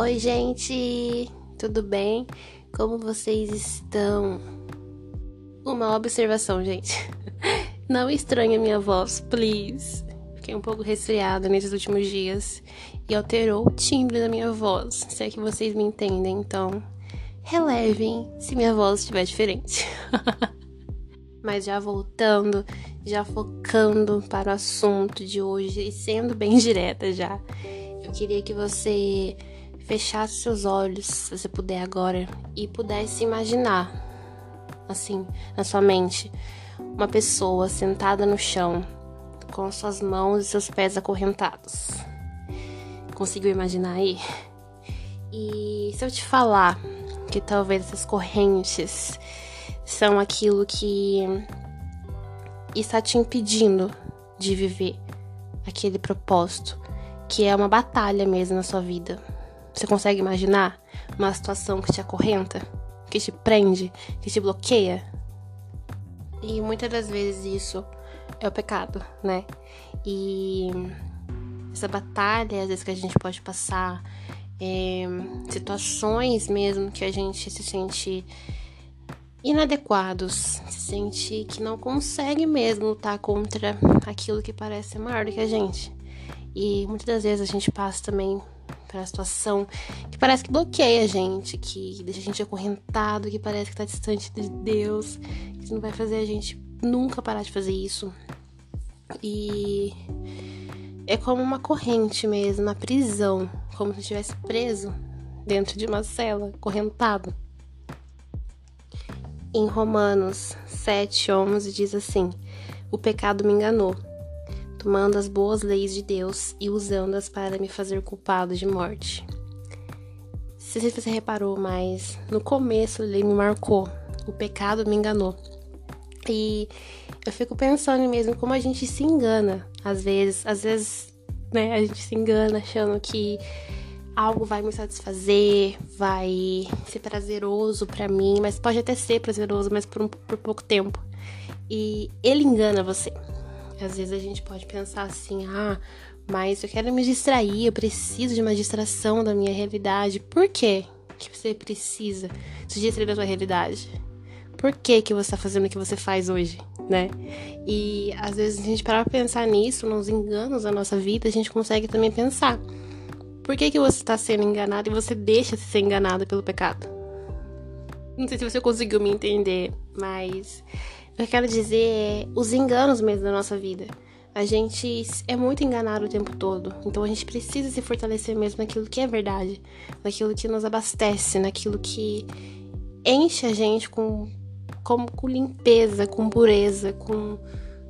Oi, gente, tudo bem? Como vocês estão? Uma observação, gente. Não estranhe a minha voz, please. Fiquei um pouco resfriada nesses últimos dias e alterou o timbre da minha voz, se é que vocês me entendem, então relevem se minha voz estiver diferente. Mas já voltando, já focando para o assunto de hoje e sendo bem direta já, eu queria que você fechasse seus olhos, se você puder agora, e pudesse imaginar, assim, na sua mente, uma pessoa sentada no chão, com suas mãos e seus pés acorrentados. Conseguiu imaginar aí? E se eu te falar que talvez essas correntes são aquilo que está te impedindo de viver aquele propósito, que é uma batalha mesmo na sua vida. Você consegue imaginar uma situação que te acorrenta, que te prende, que te bloqueia? E muitas das vezes isso é o pecado, né? E essa batalha, às vezes, que a gente pode passar, é, situações mesmo que a gente se sente inadequados, se sente que não consegue mesmo lutar contra aquilo que parece ser maior do que a gente. E muitas das vezes a gente passa também para a situação que parece que bloqueia a gente, que deixa a gente acorrentado, que parece que está distante de Deus, que não vai fazer a gente nunca parar de fazer isso. E é como uma corrente mesmo, uma prisão, como se estivesse preso dentro de uma cela, acorrentado. Em Romanos 7, 11 diz assim: O pecado me enganou tomando as boas leis de Deus e usando-as para me fazer culpado de morte. Se você reparou, mas no começo ele me marcou. O pecado me enganou. E eu fico pensando mesmo como a gente se engana às vezes. Às vezes, né, a gente se engana achando que algo vai me satisfazer, vai ser prazeroso para mim, mas pode até ser prazeroso, mas por, um, por pouco tempo. E ele engana você. Às vezes a gente pode pensar assim: ah, mas eu quero me distrair, eu preciso de uma distração da minha realidade. Por quê que você precisa se distrair da sua realidade? Por que, que você está fazendo o que você faz hoje, né? E às vezes a gente para pensar nisso, nos enganos da nossa vida, a gente consegue também pensar. Por que, que você está sendo enganado e você deixa de ser enganado pelo pecado? Não sei se você conseguiu me entender, mas eu quero dizer é os enganos mesmo da nossa vida. A gente é muito enganado o tempo todo. Então a gente precisa se fortalecer mesmo naquilo que é verdade, naquilo que nos abastece, naquilo que enche a gente com, com, com limpeza, com pureza, com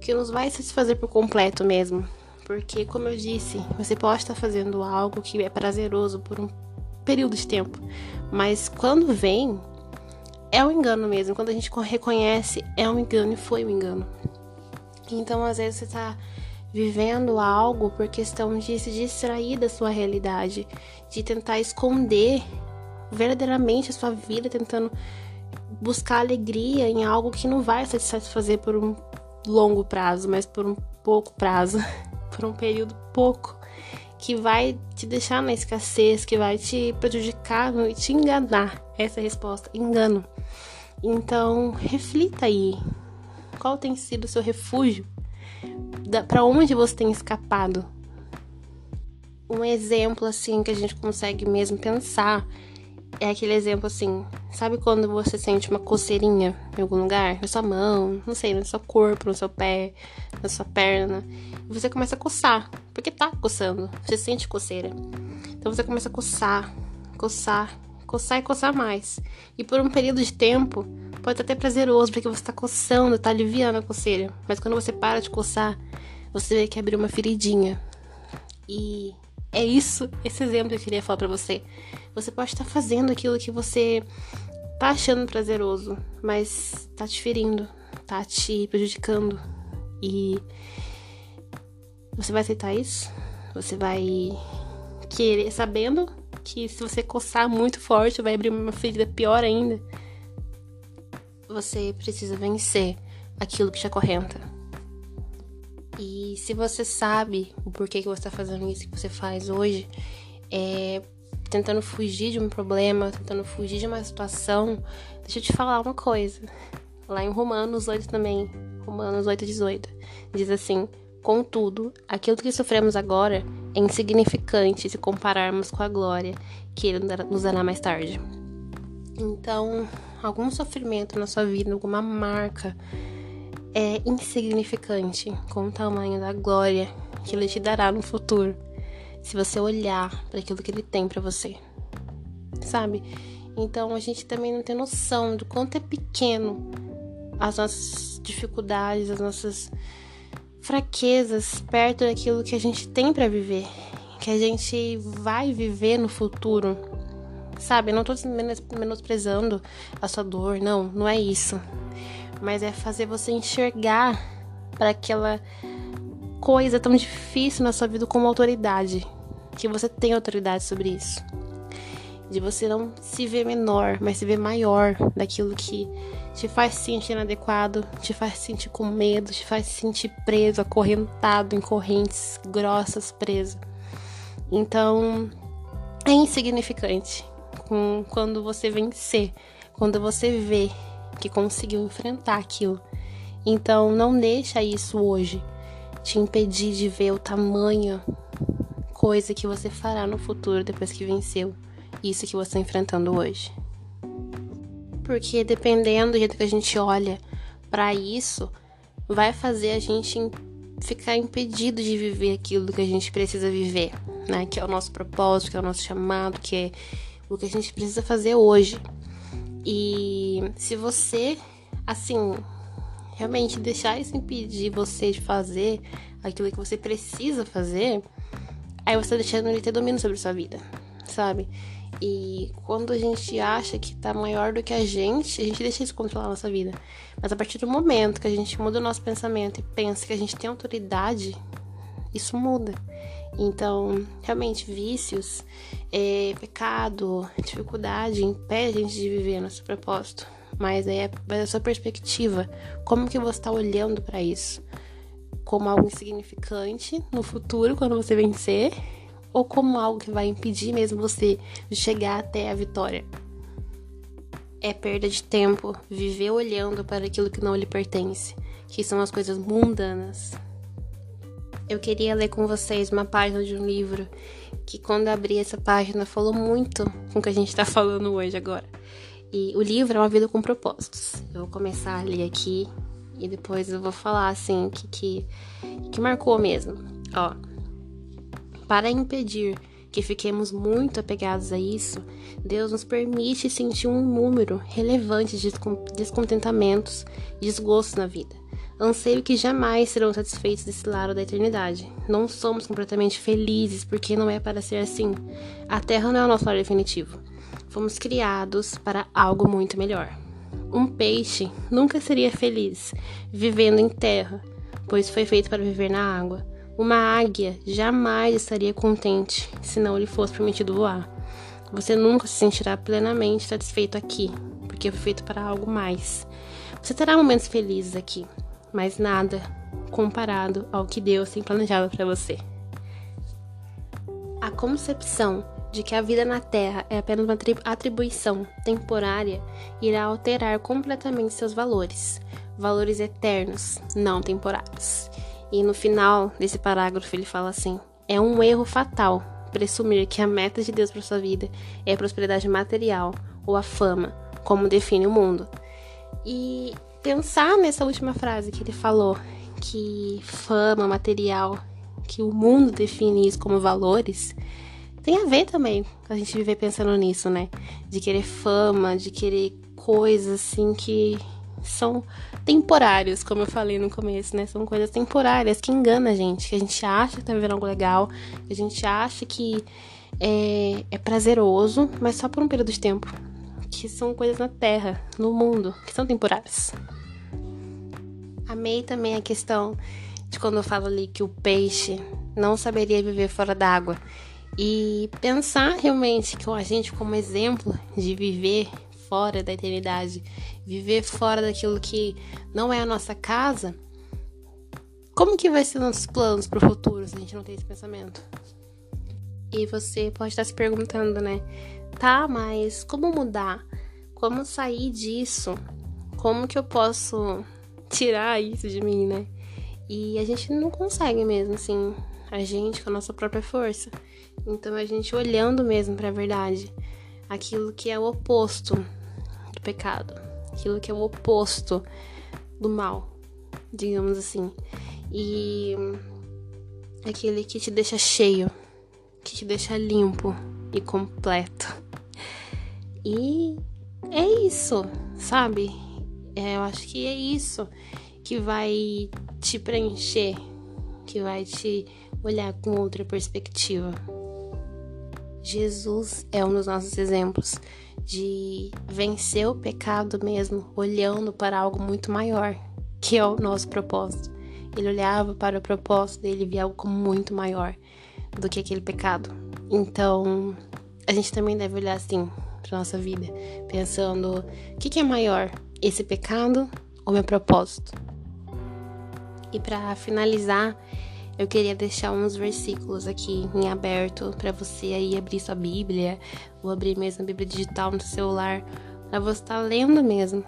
que nos vai satisfazer por completo mesmo. Porque, como eu disse, você pode estar fazendo algo que é prazeroso por um período de tempo, mas quando vem, é um engano mesmo. Quando a gente reconhece, é um engano e foi um engano. Então, às vezes, você tá vivendo algo por questão de se distrair da sua realidade, de tentar esconder verdadeiramente a sua vida, tentando buscar alegria em algo que não vai te satisfazer por um longo prazo, mas por um pouco prazo, por um período pouco, que vai te deixar na escassez, que vai te prejudicar e te enganar. Essa é a resposta: engano. Então, reflita aí. Qual tem sido o seu refúgio? Para onde você tem escapado? Um exemplo assim que a gente consegue mesmo pensar é aquele exemplo assim, sabe quando você sente uma coceirinha em algum lugar? Na sua mão, não sei, no seu corpo, no seu pé, na sua perna. E você começa a coçar, porque tá coçando, você sente coceira. Então você começa a coçar, coçar, coçar e coçar mais. E por um período de tempo, pode até prazeroso, porque você tá coçando, tá aliviando a coceira. Mas quando você para de coçar, você vê que abriu uma feridinha. E é isso, esse exemplo que eu queria falar para você. Você pode estar fazendo aquilo que você tá achando prazeroso, mas tá te ferindo, tá te prejudicando. E você vai aceitar isso? Você vai querer, sabendo que se você coçar muito forte vai abrir uma ferida pior ainda. Você precisa vencer aquilo que te acorrenta. E se você sabe o porquê que você está fazendo isso que você faz hoje, é, tentando fugir de um problema, tentando fugir de uma situação, deixa eu te falar uma coisa. Lá em Romanos 8 também, Romanos 8, 18, diz assim: Contudo, aquilo que sofremos agora é insignificante se compararmos com a glória que Ele nos dará mais tarde. Então, algum sofrimento na sua vida, alguma marca, é insignificante com o tamanho da glória que Ele te dará no futuro, se você olhar para aquilo que Ele tem para você, sabe? Então, a gente também não tem noção do quanto é pequeno as nossas dificuldades, as nossas fraquezas perto daquilo que a gente tem para viver, que a gente vai viver no futuro. Sabe, não tô menosprezando a sua dor, não, não é isso. Mas é fazer você enxergar para aquela coisa tão difícil na sua vida como autoridade, que você tem autoridade sobre isso. De você não se ver menor, mas se ver maior daquilo que te faz se sentir inadequado, te faz se sentir com medo, te faz se sentir preso, acorrentado em correntes grossas, preso. Então, é insignificante com, quando você vencer, quando você vê que conseguiu enfrentar aquilo. Então, não deixa isso hoje te impedir de ver o tamanho coisa que você fará no futuro depois que venceu isso que você está enfrentando hoje. Porque dependendo do jeito que a gente olha para isso, vai fazer a gente ficar impedido de viver aquilo que a gente precisa viver, né? Que é o nosso propósito, que é o nosso chamado, que é o que a gente precisa fazer hoje. E se você, assim, realmente deixar isso impedir você de fazer aquilo que você precisa fazer, aí você tá deixando ele ter domínio sobre a sua vida, sabe? E quando a gente acha que tá maior do que a gente, a gente deixa isso controlar a nossa vida. Mas a partir do momento que a gente muda o nosso pensamento e pensa que a gente tem autoridade, isso muda. Então, realmente, vícios, é, pecado, dificuldade impede a gente de viver nosso propósito. Mas aí é a sua perspectiva. Como que você está olhando para isso? Como algo insignificante no futuro, quando você vencer? Ou como algo que vai impedir mesmo você de chegar até a vitória. É perda de tempo viver olhando para aquilo que não lhe pertence, que são as coisas mundanas. Eu queria ler com vocês uma página de um livro que, quando abri essa página, falou muito com o que a gente está falando hoje agora. E o livro é Uma Vida com Propósitos. Eu vou começar a ler aqui e depois eu vou falar assim que que, que marcou mesmo. Ó, para impedir que fiquemos muito apegados a isso, Deus nos permite sentir um número relevante de descontentamentos e desgostos na vida. Anseio que jamais serão satisfeitos desse lado da eternidade. Não somos completamente felizes porque não é para ser assim. A Terra não é o nosso lar definitivo. Fomos criados para algo muito melhor. Um peixe nunca seria feliz vivendo em terra, pois foi feito para viver na água. Uma águia jamais estaria contente se não lhe fosse permitido voar. Você nunca se sentirá plenamente satisfeito aqui, porque foi feito para algo mais. Você terá momentos felizes aqui, mas nada comparado ao que Deus tem planejado para você. A concepção de que a vida na Terra é apenas uma atribuição temporária irá alterar completamente seus valores, valores eternos, não temporários. E no final desse parágrafo ele fala assim: é um erro fatal presumir que a meta de Deus para sua vida é a prosperidade material ou a fama, como define o mundo. E pensar nessa última frase que ele falou, que fama, material, que o mundo define isso como valores, tem a ver também com a gente viver pensando nisso, né? De querer fama, de querer coisas assim que são temporários, como eu falei no começo, né? São coisas temporárias que enganam a gente, que a gente acha que tá vivendo algo legal, a gente acha que é, é prazeroso, mas só por um período de tempo. Que são coisas na Terra, no mundo, que são temporárias. Amei também a questão de quando eu falo ali que o peixe não saberia viver fora d'água. E pensar realmente que a gente como exemplo de viver fora da eternidade, viver fora daquilo que não é a nossa casa, como que vai ser nossos planos para o futuro se a gente não tem esse pensamento? E você pode estar se perguntando, né? Tá, mas como mudar? Como sair disso? Como que eu posso tirar isso de mim, né? E a gente não consegue mesmo, assim, a gente com a nossa própria força. Então a gente olhando mesmo para a verdade, aquilo que é o oposto do pecado, aquilo que é o oposto do mal, digamos assim. E aquele que te deixa cheio, que te deixa limpo e completo. E é isso, sabe? É, eu acho que é isso que vai te preencher, que vai te olhar com outra perspectiva. Jesus é um dos nossos exemplos de vencer o pecado mesmo, olhando para algo muito maior, que é o nosso propósito. Ele olhava para o propósito dele e via algo muito maior do que aquele pecado. Então, a gente também deve olhar assim para nossa vida, pensando: o que, que é maior, esse pecado ou meu propósito? E para finalizar, eu queria deixar uns versículos aqui em aberto para você aí abrir sua Bíblia ou abrir mesmo a Bíblia digital no celular, para você estar tá lendo mesmo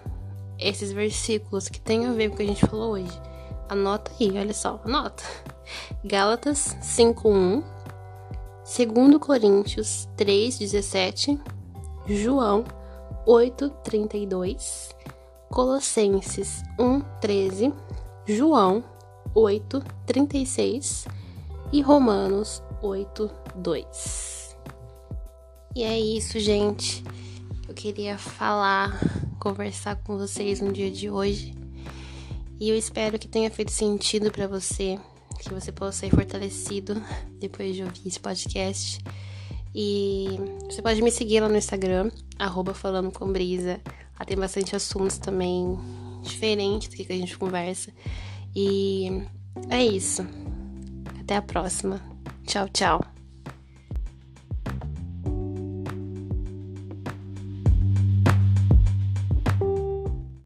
esses versículos que tem a ver com o que a gente falou hoje. Anota aí, olha só, anota. Gálatas 5:1, 2 Coríntios 3:17, João 8:32, Colossenses 1:13, João 8:36 e Romanos 8:2. E é isso, gente. Eu queria falar, conversar com vocês no dia de hoje e eu espero que tenha feito sentido para você, que você possa ser fortalecido depois de ouvir esse podcast. E você pode me seguir lá no Instagram, arroba falando com brisa. Lá tem bastante assuntos também diferentes do que a gente conversa. E é isso. Até a próxima. Tchau, tchau.